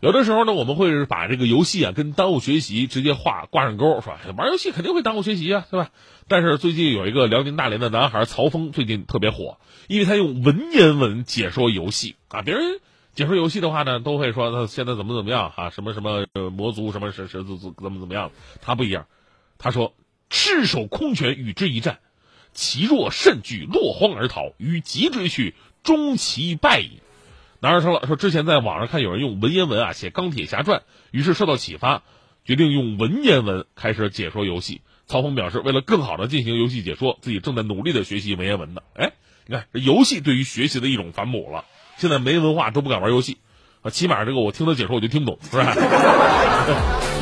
有的时候呢，我们会把这个游戏啊跟耽误学习直接画挂上钩，是吧？玩游戏肯定会耽误学习啊，对吧？但是最近有一个辽宁大连的男孩曹峰，最近特别火，因为他用文言文解说游戏啊。别人解说游戏的话呢，都会说他现在怎么怎么样啊，什么什么魔族，什么什什怎怎怎么怎么样。他不一样，他说赤手空拳与之一战，其若甚惧，落荒而逃，与急追去，终其败也。男孩说了，说之前在网上看有人用文言文啊写《钢铁侠传》，于是受到启发，决定用文言文开始解说游戏。曹峰表示，为了更好的进行游戏解说，自己正在努力的学习文言文呢。哎，你看，这游戏对于学习的一种反哺了。现在没文化都不敢玩游戏，啊，起码这个我听他解说我就听不懂，是吧？